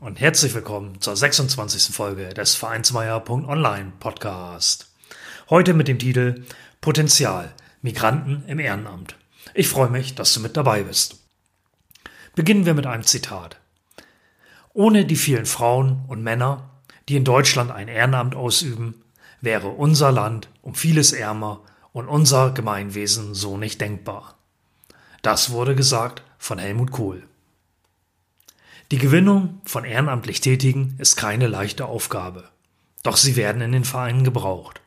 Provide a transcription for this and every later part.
und herzlich willkommen zur 26. Folge des Vereinsmeier.online Podcast. Heute mit dem Titel Potenzial Migranten im Ehrenamt. Ich freue mich, dass du mit dabei bist. Beginnen wir mit einem Zitat. Ohne die vielen Frauen und Männer, die in Deutschland ein Ehrenamt ausüben, wäre unser Land um vieles ärmer und unser Gemeinwesen so nicht denkbar. Das wurde gesagt von Helmut Kohl. Die Gewinnung von ehrenamtlich Tätigen ist keine leichte Aufgabe. Doch sie werden in den Vereinen gebraucht.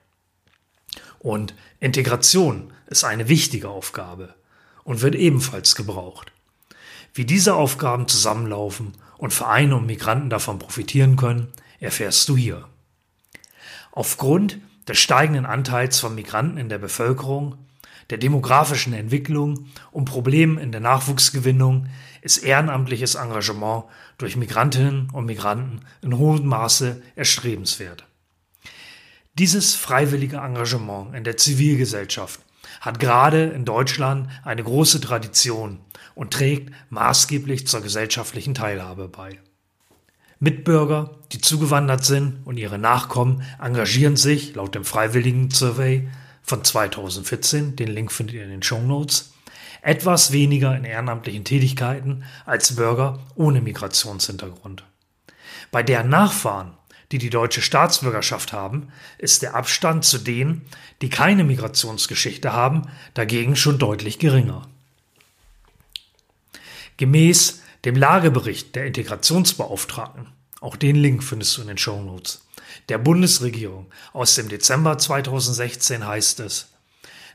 Und Integration ist eine wichtige Aufgabe und wird ebenfalls gebraucht. Wie diese Aufgaben zusammenlaufen und Vereine und Migranten davon profitieren können, erfährst du hier. Aufgrund des steigenden Anteils von Migranten in der Bevölkerung der demografischen Entwicklung und Problemen in der Nachwuchsgewinnung ist ehrenamtliches Engagement durch Migrantinnen und Migranten in hohem Maße erstrebenswert. Dieses freiwillige Engagement in der Zivilgesellschaft hat gerade in Deutschland eine große Tradition und trägt maßgeblich zur gesellschaftlichen Teilhabe bei. Mitbürger, die zugewandert sind und ihre Nachkommen engagieren sich laut dem Freiwilligen Survey von 2014, den Link findet ihr in den Show Notes, etwas weniger in ehrenamtlichen Tätigkeiten als Bürger ohne Migrationshintergrund. Bei deren Nachfahren, die die deutsche Staatsbürgerschaft haben, ist der Abstand zu denen, die keine Migrationsgeschichte haben, dagegen schon deutlich geringer. Gemäß dem Lagebericht der Integrationsbeauftragten, auch den Link findest du in den Show Notes, der Bundesregierung aus dem Dezember 2016 heißt es,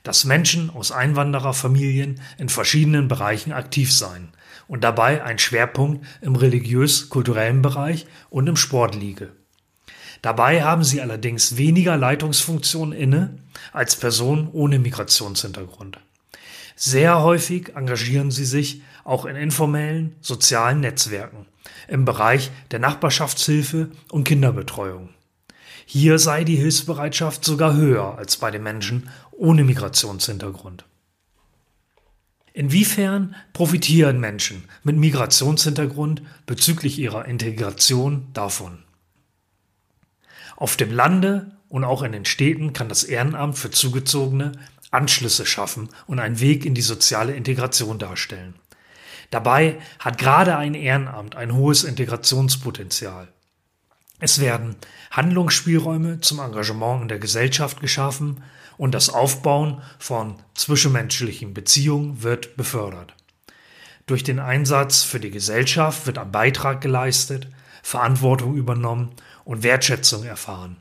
dass Menschen aus Einwandererfamilien in verschiedenen Bereichen aktiv seien und dabei ein Schwerpunkt im religiös-kulturellen Bereich und im Sport liege. Dabei haben sie allerdings weniger Leitungsfunktionen inne als Personen ohne Migrationshintergrund. Sehr häufig engagieren sie sich auch in informellen sozialen Netzwerken im Bereich der Nachbarschaftshilfe und Kinderbetreuung. Hier sei die Hilfsbereitschaft sogar höher als bei den Menschen ohne Migrationshintergrund. Inwiefern profitieren Menschen mit Migrationshintergrund bezüglich ihrer Integration davon? Auf dem Lande und auch in den Städten kann das Ehrenamt für Zugezogene Anschlüsse schaffen und einen Weg in die soziale Integration darstellen. Dabei hat gerade ein Ehrenamt ein hohes Integrationspotenzial. Es werden Handlungsspielräume zum Engagement in der Gesellschaft geschaffen und das Aufbauen von zwischenmenschlichen Beziehungen wird befördert. Durch den Einsatz für die Gesellschaft wird ein Beitrag geleistet, Verantwortung übernommen und Wertschätzung erfahren.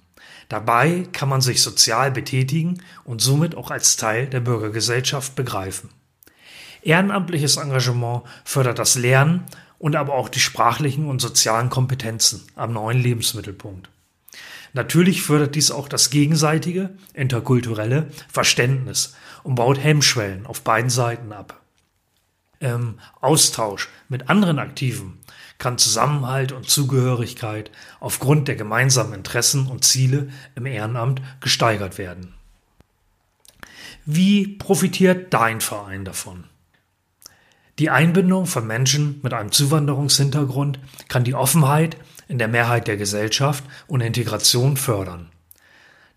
Dabei kann man sich sozial betätigen und somit auch als Teil der Bürgergesellschaft begreifen. Ehrenamtliches Engagement fördert das Lernen und aber auch die sprachlichen und sozialen Kompetenzen am neuen Lebensmittelpunkt. Natürlich fördert dies auch das gegenseitige, interkulturelle Verständnis und baut Hemmschwellen auf beiden Seiten ab. Im Austausch mit anderen Aktiven kann Zusammenhalt und Zugehörigkeit aufgrund der gemeinsamen Interessen und Ziele im Ehrenamt gesteigert werden. Wie profitiert dein Verein davon? Die Einbindung von Menschen mit einem Zuwanderungshintergrund kann die Offenheit in der Mehrheit der Gesellschaft und Integration fördern.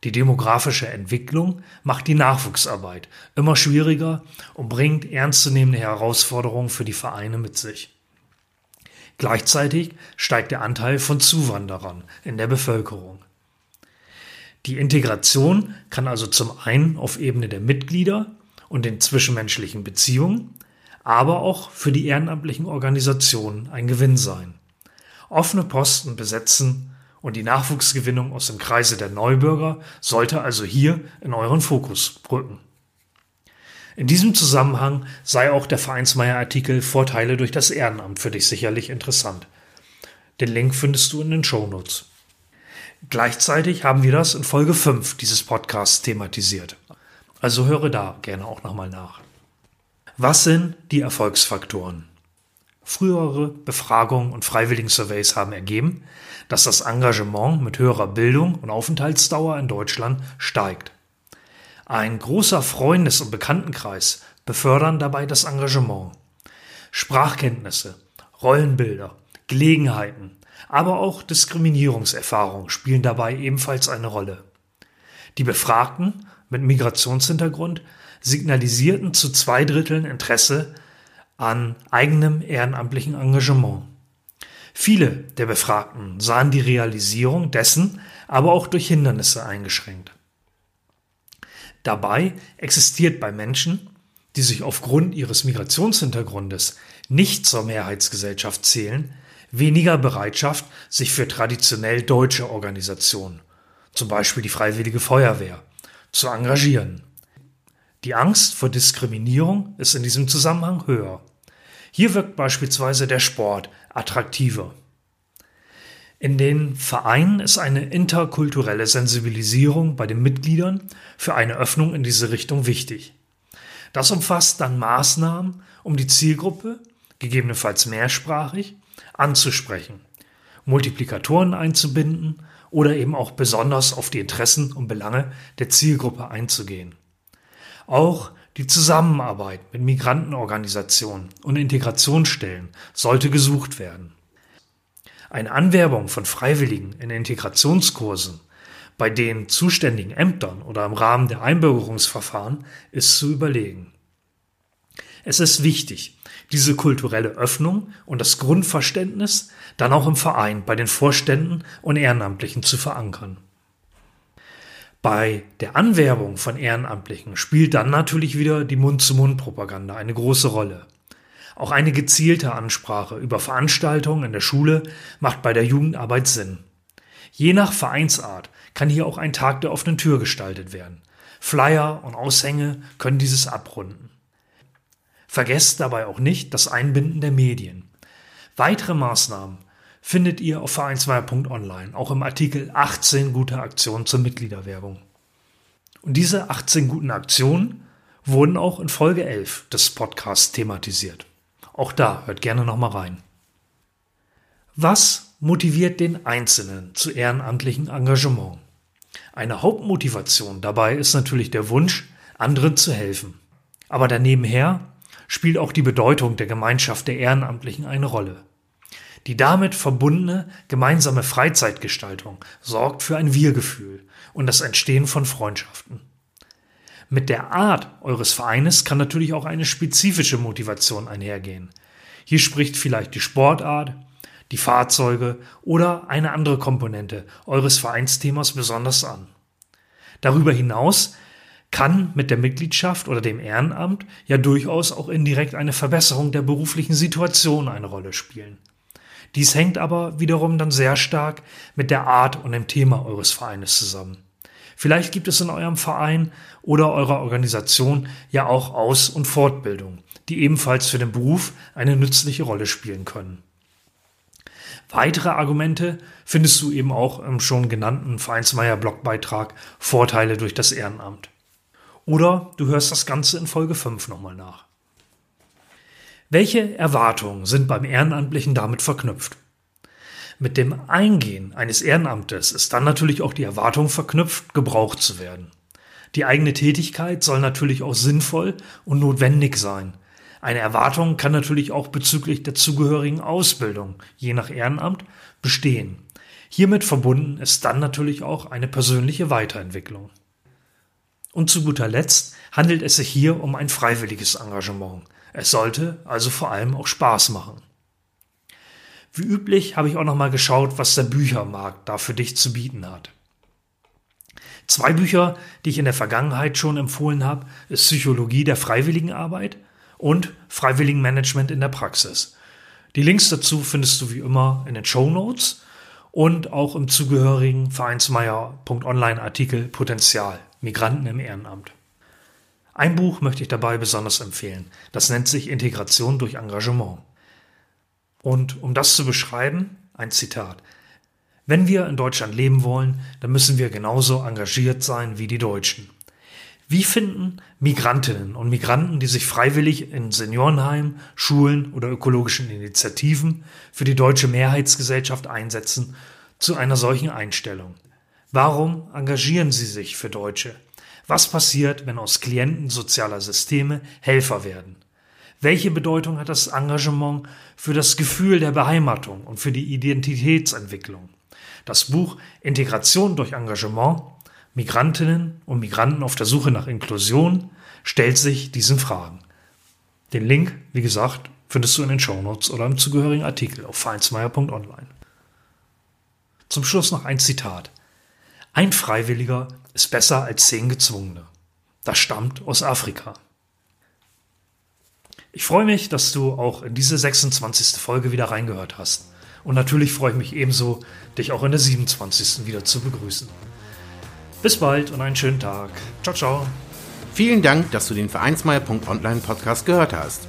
Die demografische Entwicklung macht die Nachwuchsarbeit immer schwieriger und bringt ernstzunehmende Herausforderungen für die Vereine mit sich. Gleichzeitig steigt der Anteil von Zuwanderern in der Bevölkerung. Die Integration kann also zum einen auf Ebene der Mitglieder und den zwischenmenschlichen Beziehungen aber auch für die ehrenamtlichen Organisationen ein Gewinn sein. Offene Posten besetzen und die Nachwuchsgewinnung aus dem Kreise der Neubürger sollte also hier in euren Fokus rücken. In diesem Zusammenhang sei auch der Vereinsmeier-Artikel Vorteile durch das Ehrenamt für dich sicherlich interessant. Den Link findest du in den Shownotes. Gleichzeitig haben wir das in Folge 5 dieses Podcasts thematisiert. Also höre da gerne auch nochmal nach. Was sind die Erfolgsfaktoren? Frühere Befragungen und Freiwilligen-Surveys haben ergeben, dass das Engagement mit höherer Bildung und Aufenthaltsdauer in Deutschland steigt. Ein großer Freundes- und Bekanntenkreis befördern dabei das Engagement. Sprachkenntnisse, Rollenbilder, Gelegenheiten, aber auch Diskriminierungserfahrungen spielen dabei ebenfalls eine Rolle. Die Befragten mit Migrationshintergrund signalisierten zu zwei Dritteln Interesse an eigenem ehrenamtlichen Engagement. Viele der Befragten sahen die Realisierung dessen aber auch durch Hindernisse eingeschränkt. Dabei existiert bei Menschen, die sich aufgrund ihres Migrationshintergrundes nicht zur Mehrheitsgesellschaft zählen, weniger Bereitschaft, sich für traditionell deutsche Organisationen, zum Beispiel die Freiwillige Feuerwehr, zu engagieren. Die Angst vor Diskriminierung ist in diesem Zusammenhang höher. Hier wirkt beispielsweise der Sport attraktiver. In den Vereinen ist eine interkulturelle Sensibilisierung bei den Mitgliedern für eine Öffnung in diese Richtung wichtig. Das umfasst dann Maßnahmen, um die Zielgruppe, gegebenenfalls mehrsprachig, anzusprechen, Multiplikatoren einzubinden oder eben auch besonders auf die Interessen und Belange der Zielgruppe einzugehen. Auch die Zusammenarbeit mit Migrantenorganisationen und Integrationsstellen sollte gesucht werden. Eine Anwerbung von Freiwilligen in Integrationskursen bei den zuständigen Ämtern oder im Rahmen der Einbürgerungsverfahren ist zu überlegen. Es ist wichtig, diese kulturelle Öffnung und das Grundverständnis dann auch im Verein bei den Vorständen und Ehrenamtlichen zu verankern. Bei der Anwerbung von Ehrenamtlichen spielt dann natürlich wieder die Mund-zu-Mund-Propaganda eine große Rolle. Auch eine gezielte Ansprache über Veranstaltungen in der Schule macht bei der Jugendarbeit Sinn. Je nach Vereinsart kann hier auch ein Tag der offenen Tür gestaltet werden. Flyer und Aushänge können dieses abrunden. Vergesst dabei auch nicht das Einbinden der Medien. Weitere Maßnahmen findet ihr auf vereinsmeier.online, auch im Artikel 18 gute Aktionen zur Mitgliederwerbung. Und diese 18 guten Aktionen wurden auch in Folge 11 des Podcasts thematisiert. Auch da hört gerne nochmal rein. Was motiviert den Einzelnen zu ehrenamtlichem Engagement? Eine Hauptmotivation dabei ist natürlich der Wunsch, anderen zu helfen. Aber daneben her spielt auch die Bedeutung der Gemeinschaft der Ehrenamtlichen eine Rolle. Die damit verbundene gemeinsame Freizeitgestaltung sorgt für ein Wir-Gefühl und das Entstehen von Freundschaften. Mit der Art eures Vereines kann natürlich auch eine spezifische Motivation einhergehen. Hier spricht vielleicht die Sportart, die Fahrzeuge oder eine andere Komponente eures Vereinsthemas besonders an. Darüber hinaus kann mit der Mitgliedschaft oder dem Ehrenamt ja durchaus auch indirekt eine Verbesserung der beruflichen Situation eine Rolle spielen. Dies hängt aber wiederum dann sehr stark mit der Art und dem Thema eures Vereines zusammen. Vielleicht gibt es in eurem Verein oder eurer Organisation ja auch Aus- und Fortbildung, die ebenfalls für den Beruf eine nützliche Rolle spielen können. Weitere Argumente findest du eben auch im schon genannten Vereinsmeier Blogbeitrag Vorteile durch das Ehrenamt. Oder du hörst das Ganze in Folge 5 nochmal nach. Welche Erwartungen sind beim Ehrenamtlichen damit verknüpft? Mit dem Eingehen eines Ehrenamtes ist dann natürlich auch die Erwartung verknüpft, gebraucht zu werden. Die eigene Tätigkeit soll natürlich auch sinnvoll und notwendig sein. Eine Erwartung kann natürlich auch bezüglich der zugehörigen Ausbildung, je nach Ehrenamt, bestehen. Hiermit verbunden ist dann natürlich auch eine persönliche Weiterentwicklung. Und zu guter Letzt handelt es sich hier um ein freiwilliges Engagement. Es sollte also vor allem auch Spaß machen. Wie üblich habe ich auch noch mal geschaut, was der Büchermarkt da für dich zu bieten hat. Zwei Bücher, die ich in der Vergangenheit schon empfohlen habe, ist Psychologie der Freiwilligenarbeit und Freiwilligenmanagement in der Praxis. Die Links dazu findest du wie immer in den Show Notes und auch im zugehörigen Vereinsmeier.online Artikel Potenzial Migranten im Ehrenamt. Ein Buch möchte ich dabei besonders empfehlen. Das nennt sich Integration durch Engagement. Und um das zu beschreiben, Ein Zitat. Wenn wir in Deutschland leben wollen, dann müssen wir genauso engagiert sein wie die Deutschen. Wie finden Migrantinnen und Migranten, die sich freiwillig in Seniorenheimen, Schulen oder ökologischen Initiativen für die deutsche Mehrheitsgesellschaft einsetzen, zu einer solchen Einstellung? Warum engagieren sie sich für Deutsche? Was passiert, wenn aus Klienten sozialer Systeme Helfer werden? Welche Bedeutung hat das Engagement für das Gefühl der Beheimatung und für die Identitätsentwicklung? Das Buch Integration durch Engagement Migrantinnen und Migranten auf der Suche nach Inklusion stellt sich diesen Fragen. Den Link, wie gesagt, findest du in den Shownotes oder im zugehörigen Artikel auf vereinsmeier.online. Zum Schluss noch ein Zitat. Ein Freiwilliger ist besser als zehn Gezwungene. Das stammt aus Afrika. Ich freue mich, dass du auch in diese 26. Folge wieder reingehört hast. Und natürlich freue ich mich ebenso, dich auch in der 27. wieder zu begrüßen. Bis bald und einen schönen Tag. Ciao, ciao. Vielen Dank, dass du den Vereinsmeier.online Podcast gehört hast.